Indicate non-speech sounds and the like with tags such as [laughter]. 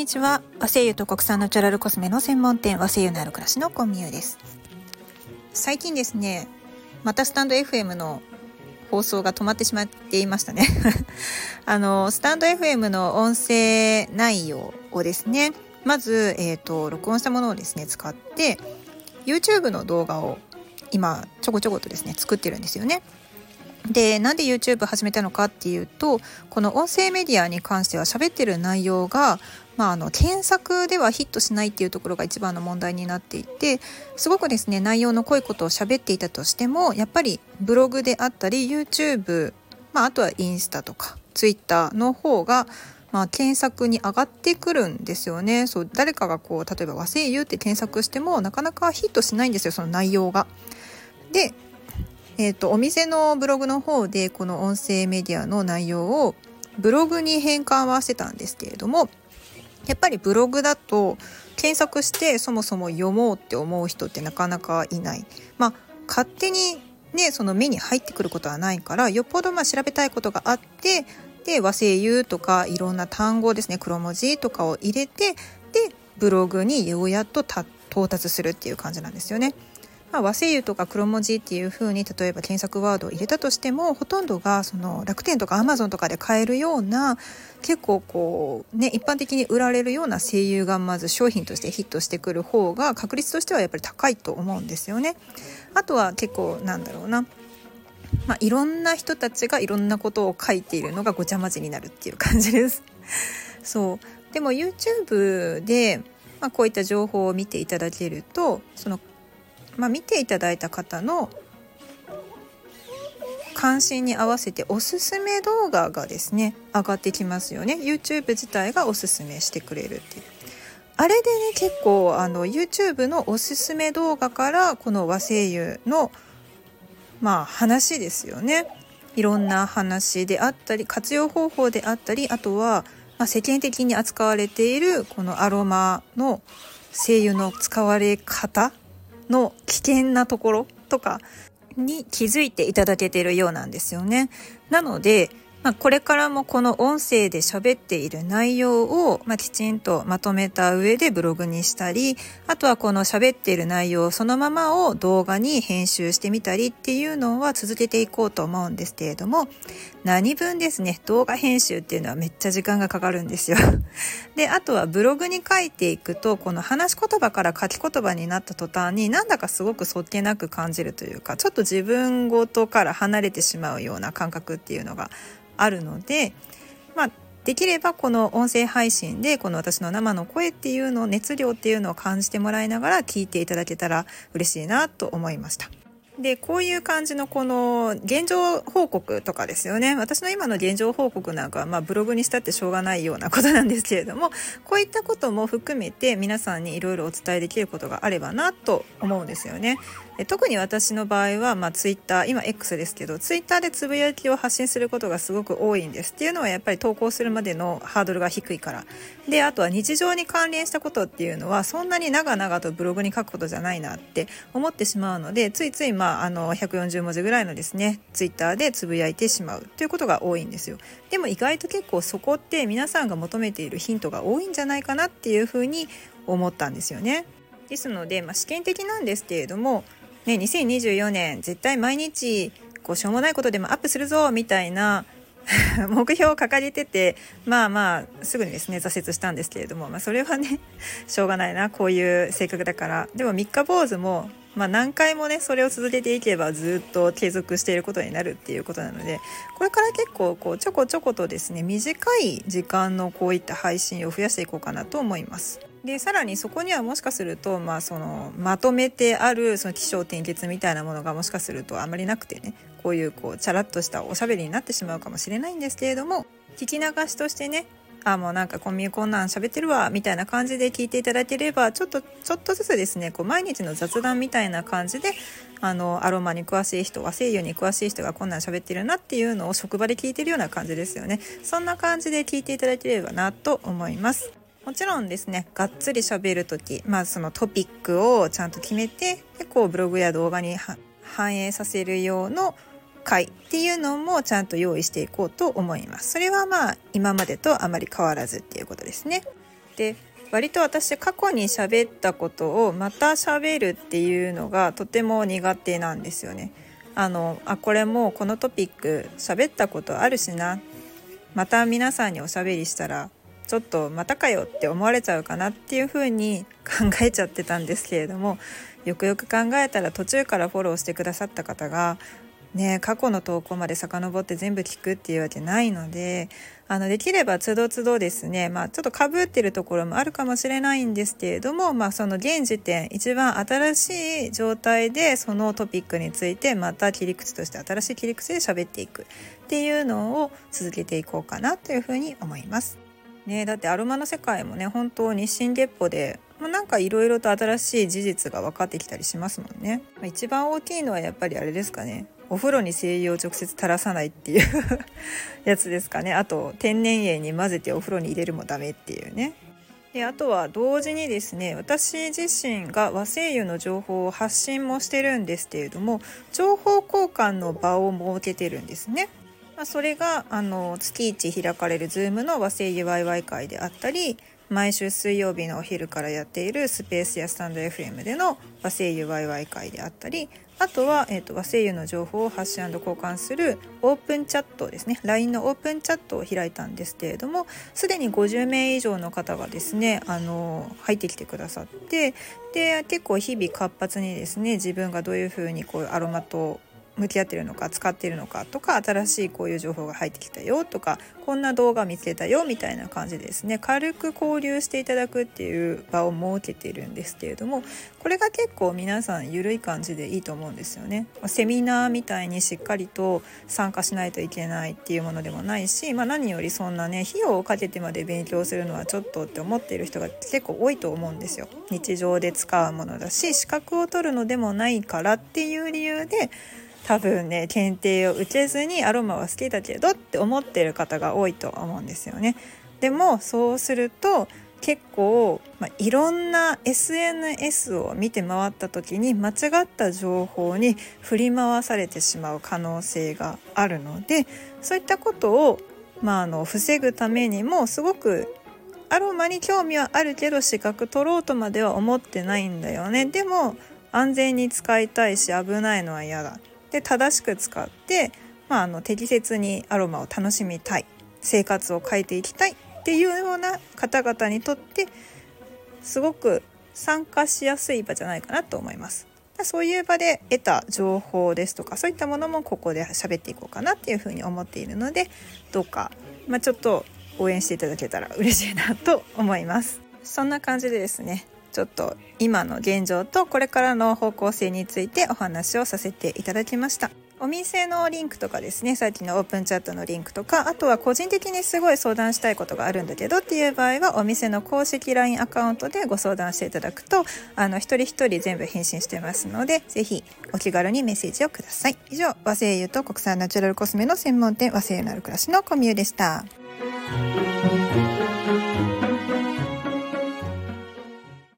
にちは。和製油と国産ナチュラルコスメの専門店和製油のある暮らしのコンミューです。最近ですねまたスタンド FM の放送が止まってしまっていましたね。[laughs] あのスタンド FM の音声内容をですねまず、えーと、録音したものをですね使って YouTube の動画を今ちょこちょことですね作ってるんですよね。でなんで YouTube 始めたのかっていうとこの音声メディアに関しては喋ってる内容が、まあ、あの検索ではヒットしないっていうところが一番の問題になっていてすごくですね内容の濃いことを喋っていたとしてもやっぱりブログであったり YouTube、まあ、あとはインスタとか Twitter の方がまあ、検索に上がってくるんですよねそう誰かがこう例えば和製油って検索してもなかなかヒットしないんですよその内容が。でえーと、お店のブログの方でこの音声メディアの内容をブログに変換はしてたんですけれどもやっぱりブログだと検索してそもそも読もうって思う人ってなかなかいない。まあ、勝手にねその目に入ってくることはないからよっぽどまあ調べたいことがあってで和製油とかいろんな単語ですね黒文字とかを入れてでブログにようやっと到達するっていう感じなんですよね。まあ、和製油とか黒文字っていう風に例えば検索ワードを入れたとしてもほとんどがその楽天とかアマゾンとかで買えるような結構こうね一般的に売られるような声優がまず商品としてヒットしてくる方が確率としてはやっぱり高いと思うんですよね。あとは結構なんだろうなまあ、いろんな人たちがいろんなことを書いているのがごちゃ混ぜになるっていう感じです。そうでも YouTube で、まあ、こういった情報を見ていただけるとそのまあ、見ていただいた方の関心に合わせておすすめ動画がですね上がってきますよね。YouTube 自体がおすすめしてくれるっていう。あれでね結構あの YouTube のおすすめ動画からこの和声優のまあ話ですよね。いろんな話であったり活用方法であったりあとは、まあ、世間的に扱われているこのアロマの精油の使われ方の危険なところとかに気づいていただけているようなんですよね。なので、まあ、これからもこの音声で喋っている内容を、まあ、きちんとまとめた上でブログにしたり、あとはこの喋っている内容そのままを動画に編集してみたりっていうのは続けていこうと思うんですけれども、何分ですね、動画編集っていうのはめっちゃ時間がかかるんですよ。[laughs] で、あとはブログに書いていくと、この話し言葉から書き言葉になった途端になんだかすごくそっけなく感じるというか、ちょっと自分ごとから離れてしまうような感覚っていうのがあるので、まあ、できればこの音声配信でこの私の生の声っていうのを熱量っていうのを感じてもらいながら聞いていただけたら嬉しいなと思いました。でこういう感じのこの現状報告とかですよね私の今の現状報告なんかはまあブログにしたってしょうがないようなことなんですけれどもこういったことも含めて皆さんにいろいろお伝えできることがあればなと思うんですよね。特に私の場合は、まあ、ツイッター今 X ですけどツイッターでつぶやきを発信することがすごく多いんです。っていうのはやっぱり投稿するまでのハードルが低いから。であとは日常に関連したことっていうのはそんなに長々とブログに書くことじゃないなって思ってしまうのでついつい、まあ、あの140文字ぐらいのですねツイッターでつぶやいてしまうということが多いんですよ。でも意外と結構そこって皆さんが求めているヒントが多いんじゃないかなっていうふうに思ったんですよね。ですので、まあ、試験的なんですけれどもね、2024年絶対毎日こうしょうもないことでもアップするぞみたいな [laughs] 目標を掲げててまあまあすぐにですね挫折したんですけれども、まあ、それはね [laughs] しょうがないなこういう性格だからでも三日坊主も、まあ、何回もねそれを続けていけばずっと継続していることになるっていうことなのでこれから結構こうちょこちょことですね短い時間のこういった配信を増やしていこうかなと思います。でさらにそこにはもしかすると、まあ、そのまとめてあるその起承転結みたいなものがもしかするとあまりなくてねこういうこうチャラッとしたおしゃべりになってしまうかもしれないんですけれども聞き流しとしてねあもうなんかコンビニこんなん喋ってるわみたいな感じで聞いていただければちょっとちょっとずつですねこう毎日の雑談みたいな感じであのアロマに詳しい人和精油に詳しい人がこんなん喋ってるなっていうのを職場で聞いてるような感じですよね。そんな感じで聞いていただければなと思います。もちろんですねがっつり喋る時まあそのトピックをちゃんと決めて結構ブログや動画に反映させる用の回っていうのもちゃんと用意していこうと思います。それはまあ今までとあまり変わらずっていうことですね。で割と私過去に喋ったことをまた喋るっていうのがとても苦手なんですよね。あのあこれもこのトピック喋ったことあるしなまた皆さんにおしゃべりしたらちょっとまたかよって思われちゃうかなっていう風に考えちゃってたんですけれどもよくよく考えたら途中からフォローしてくださった方がね過去の投稿まで遡って全部聞くっていうわけないのであのできればつどつどですねまあちょっとかぶってるところもあるかもしれないんですけれどもまあその現時点一番新しい状態でそのトピックについてまた切り口として新しい切り口で喋っていくっていうのを続けていこうかなというふうに思います。ね、だってアロマの世界もね本当日進月歩でまあ、なんかいろいろと新しい事実が分かってきたりしますもんね。まあ、一番大きいのはやっぱりあれですかねお風呂に精油を直接垂らさないっていう [laughs] やつですかねあと天然塩に混ぜてお風呂に入れるもダメっていうねであとは同時にですね私自身が和精油の情報を発信もしてるんですけれども情報交換の場を設けてるんですね。まあ、それがあの月1開かれる Zoom の和製油ワイワイ会であったり毎週水曜日のお昼からやっているスペースやスタンド FM での和製油ワイワイ会であったりあとは、えーと、和製油の情報を発信交換するオープンチャットですね。LINE のオープンチャットを開いたんですけれどもすでに50名以上の方がですねあの入ってきてくださってで結構日々活発にですね自分がどういうふうにこうアロマと向き合ってるのか使ってるのかとか新しいこういう情報が入ってきたよとかこんな動画見つけたよみたいな感じでですね軽く交流していただくっていう場を設けているんですけれどもこれが結構皆さん緩い感じでいいと思うんですよね。セミナーみたいにしっかりと参加しないといけないっていうものでもないし、まあ、何よりそんなね費用をかけてまで勉強するのはちょっとって思っている人が結構多いと思うんですよ。日常で使うものだし資格を取るのでもないからっていう理由で多分ね検定を受けずにアロマは好きだけどって思ってる方が多いと思うんですよね。でもそうすると結構、まあ、いろんな SNS を見て回った時に間違った情報に振り回されてしまう可能性があるのでそういったことを、まあ、あの防ぐためにもすごくアロマに興味はあるけど資格取ろうとまでは思ってないんだよねでも安全に使いたいし危ないのは嫌だで正しく使って、まあ、あの適切にアロマを楽しみたい生活を変えていきたいっていうような方々にとってすごく参加しやすい場じゃないかなと思います。そういう場で得た情報ですとかそういったものもここで喋っていこうかなっていうふうに思っているのでどうか、まあ、ちょっと応援していただけたら嬉しいなと思います。そんな感じでですねちょっと今の現状とこれからの方向性についてお話をさせていただきました。お店のリンクとかですね、さっきのオープンチャットのリンクとか、あとは個人的にすごい相談したいことがあるんだけどっていう場合は、お店の公式 LINE アカウントでご相談していただくと、あの、一人一人全部返信してますので、ぜひお気軽にメッセージをください。以上、和製油と国産ナチュラルコスメの専門店和製油のある暮らしのコミュでした。